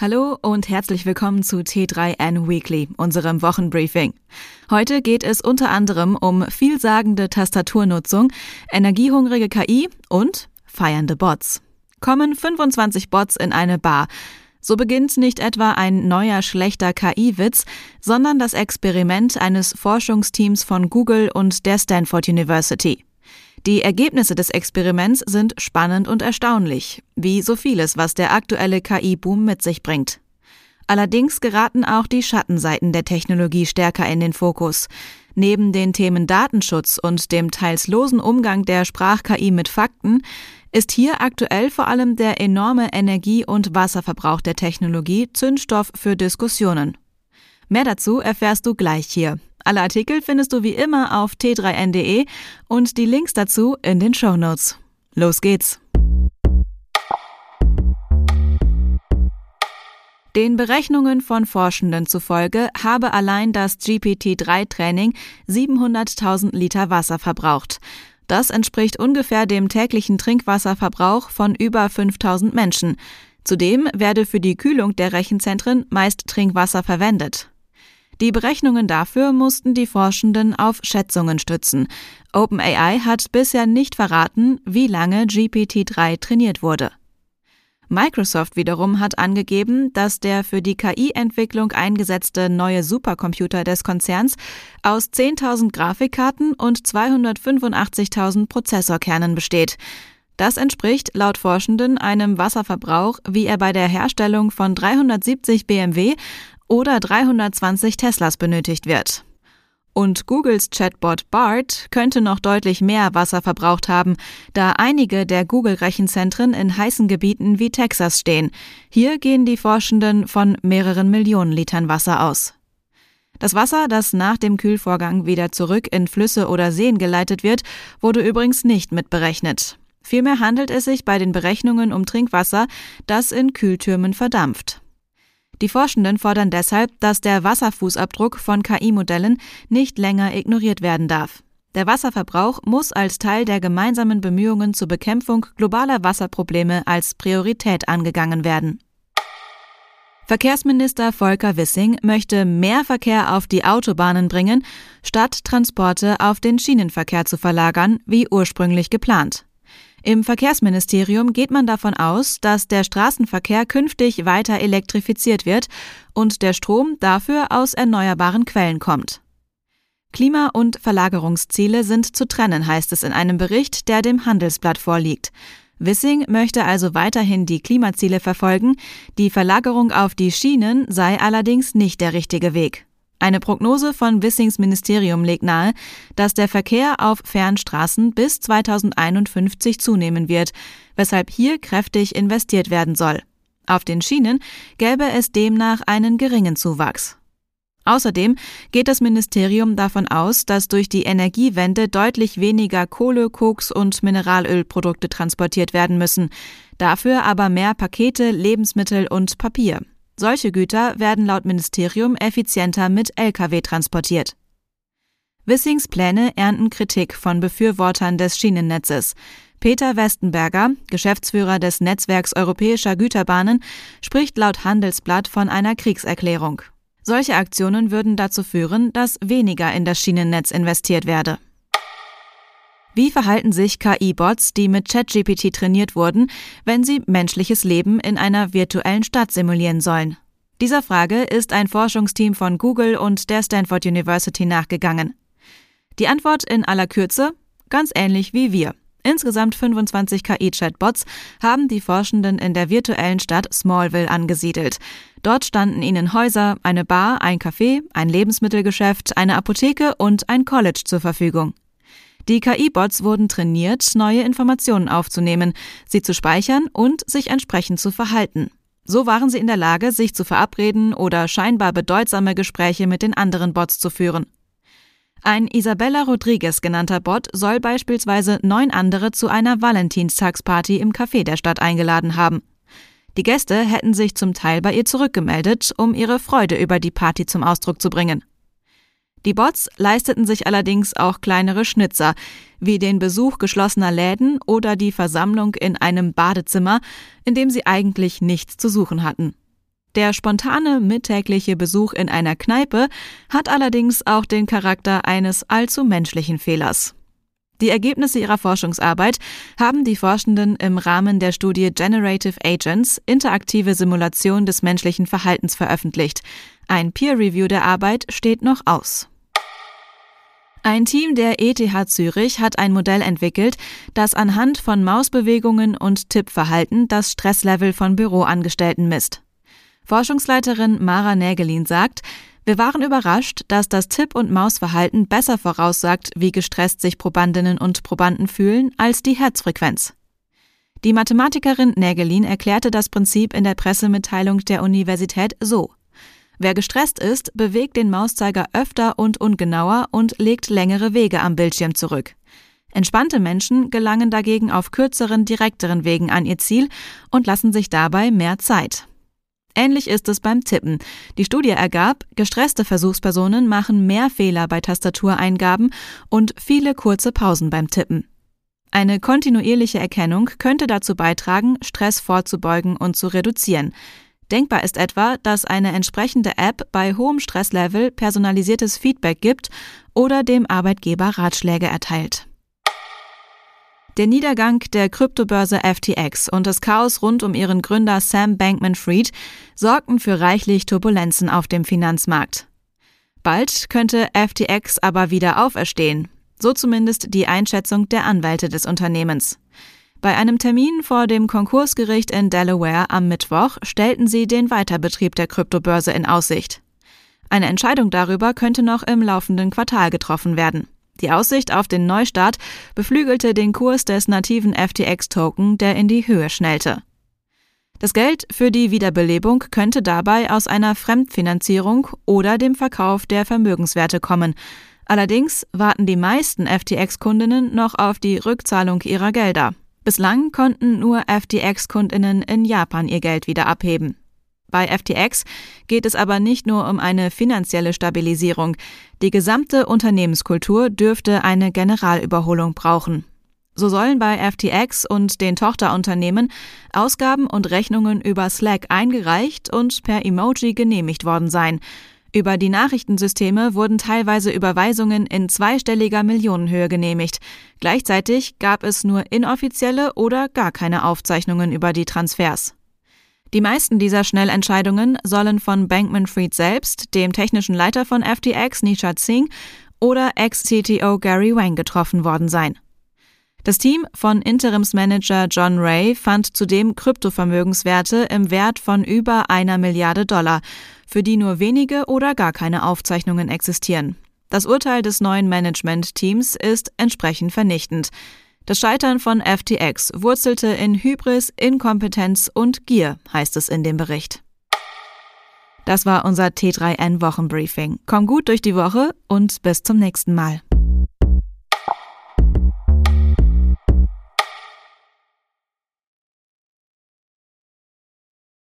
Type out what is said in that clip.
Hallo und herzlich willkommen zu T3N Weekly, unserem Wochenbriefing. Heute geht es unter anderem um vielsagende Tastaturnutzung, energiehungrige KI und feiernde Bots. Kommen 25 Bots in eine Bar. So beginnt nicht etwa ein neuer schlechter KI-Witz, sondern das Experiment eines Forschungsteams von Google und der Stanford University. Die Ergebnisse des Experiments sind spannend und erstaunlich, wie so vieles, was der aktuelle KI-Boom mit sich bringt. Allerdings geraten auch die Schattenseiten der Technologie stärker in den Fokus. Neben den Themen Datenschutz und dem teils losen Umgang der Sprach-KI mit Fakten ist hier aktuell vor allem der enorme Energie- und Wasserverbrauch der Technologie Zündstoff für Diskussionen. Mehr dazu erfährst du gleich hier. Alle Artikel findest du wie immer auf t3n.de und die Links dazu in den Show Notes. Los geht's! Den Berechnungen von Forschenden zufolge habe allein das GPT-3-Training 700.000 Liter Wasser verbraucht. Das entspricht ungefähr dem täglichen Trinkwasserverbrauch von über 5000 Menschen. Zudem werde für die Kühlung der Rechenzentren meist Trinkwasser verwendet. Die Berechnungen dafür mussten die Forschenden auf Schätzungen stützen. OpenAI hat bisher nicht verraten, wie lange GPT-3 trainiert wurde. Microsoft wiederum hat angegeben, dass der für die KI-Entwicklung eingesetzte neue Supercomputer des Konzerns aus 10.000 Grafikkarten und 285.000 Prozessorkernen besteht. Das entspricht laut Forschenden einem Wasserverbrauch, wie er bei der Herstellung von 370 BMW oder 320 Teslas benötigt wird. Und Googles Chatbot BART könnte noch deutlich mehr Wasser verbraucht haben, da einige der Google-Rechenzentren in heißen Gebieten wie Texas stehen. Hier gehen die Forschenden von mehreren Millionen Litern Wasser aus. Das Wasser, das nach dem Kühlvorgang wieder zurück in Flüsse oder Seen geleitet wird, wurde übrigens nicht mitberechnet. Vielmehr handelt es sich bei den Berechnungen um Trinkwasser, das in Kühltürmen verdampft. Die Forschenden fordern deshalb, dass der Wasserfußabdruck von KI-Modellen nicht länger ignoriert werden darf. Der Wasserverbrauch muss als Teil der gemeinsamen Bemühungen zur Bekämpfung globaler Wasserprobleme als Priorität angegangen werden. Verkehrsminister Volker Wissing möchte mehr Verkehr auf die Autobahnen bringen, statt Transporte auf den Schienenverkehr zu verlagern, wie ursprünglich geplant. Im Verkehrsministerium geht man davon aus, dass der Straßenverkehr künftig weiter elektrifiziert wird und der Strom dafür aus erneuerbaren Quellen kommt. Klima- und Verlagerungsziele sind zu trennen, heißt es in einem Bericht, der dem Handelsblatt vorliegt. Wissing möchte also weiterhin die Klimaziele verfolgen, die Verlagerung auf die Schienen sei allerdings nicht der richtige Weg. Eine Prognose von Wissings Ministerium legt nahe, dass der Verkehr auf Fernstraßen bis 2051 zunehmen wird, weshalb hier kräftig investiert werden soll. Auf den Schienen gäbe es demnach einen geringen Zuwachs. Außerdem geht das Ministerium davon aus, dass durch die Energiewende deutlich weniger Kohle, Koks und Mineralölprodukte transportiert werden müssen, dafür aber mehr Pakete, Lebensmittel und Papier. Solche Güter werden laut Ministerium effizienter mit Lkw transportiert. Wissings Pläne ernten Kritik von Befürwortern des Schienennetzes. Peter Westenberger, Geschäftsführer des Netzwerks Europäischer Güterbahnen, spricht laut Handelsblatt von einer Kriegserklärung. Solche Aktionen würden dazu führen, dass weniger in das Schienennetz investiert werde. Wie verhalten sich KI-Bots, die mit ChatGPT trainiert wurden, wenn sie menschliches Leben in einer virtuellen Stadt simulieren sollen? Dieser Frage ist ein Forschungsteam von Google und der Stanford University nachgegangen. Die Antwort in aller Kürze ganz ähnlich wie wir. Insgesamt 25 KI-Chatbots haben die Forschenden in der virtuellen Stadt Smallville angesiedelt. Dort standen ihnen Häuser, eine Bar, ein Café, ein Lebensmittelgeschäft, eine Apotheke und ein College zur Verfügung. Die KI-Bots wurden trainiert, neue Informationen aufzunehmen, sie zu speichern und sich entsprechend zu verhalten. So waren sie in der Lage, sich zu verabreden oder scheinbar bedeutsame Gespräche mit den anderen Bots zu führen. Ein Isabella Rodriguez genannter Bot soll beispielsweise neun andere zu einer Valentinstagsparty im Café der Stadt eingeladen haben. Die Gäste hätten sich zum Teil bei ihr zurückgemeldet, um ihre Freude über die Party zum Ausdruck zu bringen. Die Bots leisteten sich allerdings auch kleinere Schnitzer, wie den Besuch geschlossener Läden oder die Versammlung in einem Badezimmer, in dem sie eigentlich nichts zu suchen hatten. Der spontane mittägliche Besuch in einer Kneipe hat allerdings auch den Charakter eines allzu menschlichen Fehlers. Die Ergebnisse ihrer Forschungsarbeit haben die Forschenden im Rahmen der Studie Generative Agents interaktive Simulation des menschlichen Verhaltens veröffentlicht. Ein Peer Review der Arbeit steht noch aus. Ein Team der ETH Zürich hat ein Modell entwickelt, das anhand von Mausbewegungen und Tippverhalten das Stresslevel von Büroangestellten misst. Forschungsleiterin Mara Nägelin sagt, wir waren überrascht, dass das Tipp- und Mausverhalten besser voraussagt, wie gestresst sich Probandinnen und Probanden fühlen, als die Herzfrequenz. Die Mathematikerin Nägelin erklärte das Prinzip in der Pressemitteilung der Universität so. Wer gestresst ist, bewegt den Mauszeiger öfter und ungenauer und legt längere Wege am Bildschirm zurück. Entspannte Menschen gelangen dagegen auf kürzeren, direkteren Wegen an ihr Ziel und lassen sich dabei mehr Zeit. Ähnlich ist es beim Tippen. Die Studie ergab, gestresste Versuchspersonen machen mehr Fehler bei Tastatureingaben und viele kurze Pausen beim Tippen. Eine kontinuierliche Erkennung könnte dazu beitragen, Stress vorzubeugen und zu reduzieren. Denkbar ist etwa, dass eine entsprechende App bei hohem Stresslevel personalisiertes Feedback gibt oder dem Arbeitgeber Ratschläge erteilt. Der Niedergang der Kryptobörse FTX und das Chaos rund um ihren Gründer Sam Bankman-Fried sorgten für reichlich Turbulenzen auf dem Finanzmarkt. Bald könnte FTX aber wieder auferstehen, so zumindest die Einschätzung der Anwälte des Unternehmens. Bei einem Termin vor dem Konkursgericht in Delaware am Mittwoch stellten sie den Weiterbetrieb der Kryptobörse in Aussicht. Eine Entscheidung darüber könnte noch im laufenden Quartal getroffen werden. Die Aussicht auf den Neustart beflügelte den Kurs des nativen FTX-Token, der in die Höhe schnellte. Das Geld für die Wiederbelebung könnte dabei aus einer Fremdfinanzierung oder dem Verkauf der Vermögenswerte kommen. Allerdings warten die meisten FTX-Kundinnen noch auf die Rückzahlung ihrer Gelder. Bislang konnten nur FTX-Kundinnen in Japan ihr Geld wieder abheben. Bei FTX geht es aber nicht nur um eine finanzielle Stabilisierung. Die gesamte Unternehmenskultur dürfte eine Generalüberholung brauchen. So sollen bei FTX und den Tochterunternehmen Ausgaben und Rechnungen über Slack eingereicht und per Emoji genehmigt worden sein. Über die Nachrichtensysteme wurden teilweise Überweisungen in zweistelliger Millionenhöhe genehmigt. Gleichzeitig gab es nur inoffizielle oder gar keine Aufzeichnungen über die Transfers. Die meisten dieser Schnellentscheidungen sollen von Bankman-Fried selbst, dem technischen Leiter von FTX Nishad Singh oder Ex-CTO Gary Wang getroffen worden sein. Das Team von Interimsmanager John Ray fand zudem Kryptovermögenswerte im Wert von über einer Milliarde Dollar, für die nur wenige oder gar keine Aufzeichnungen existieren. Das Urteil des neuen Management-Teams ist entsprechend vernichtend. Das Scheitern von FTX wurzelte in Hybris, Inkompetenz und Gier, heißt es in dem Bericht. Das war unser T3N Wochenbriefing. Komm gut durch die Woche und bis zum nächsten Mal.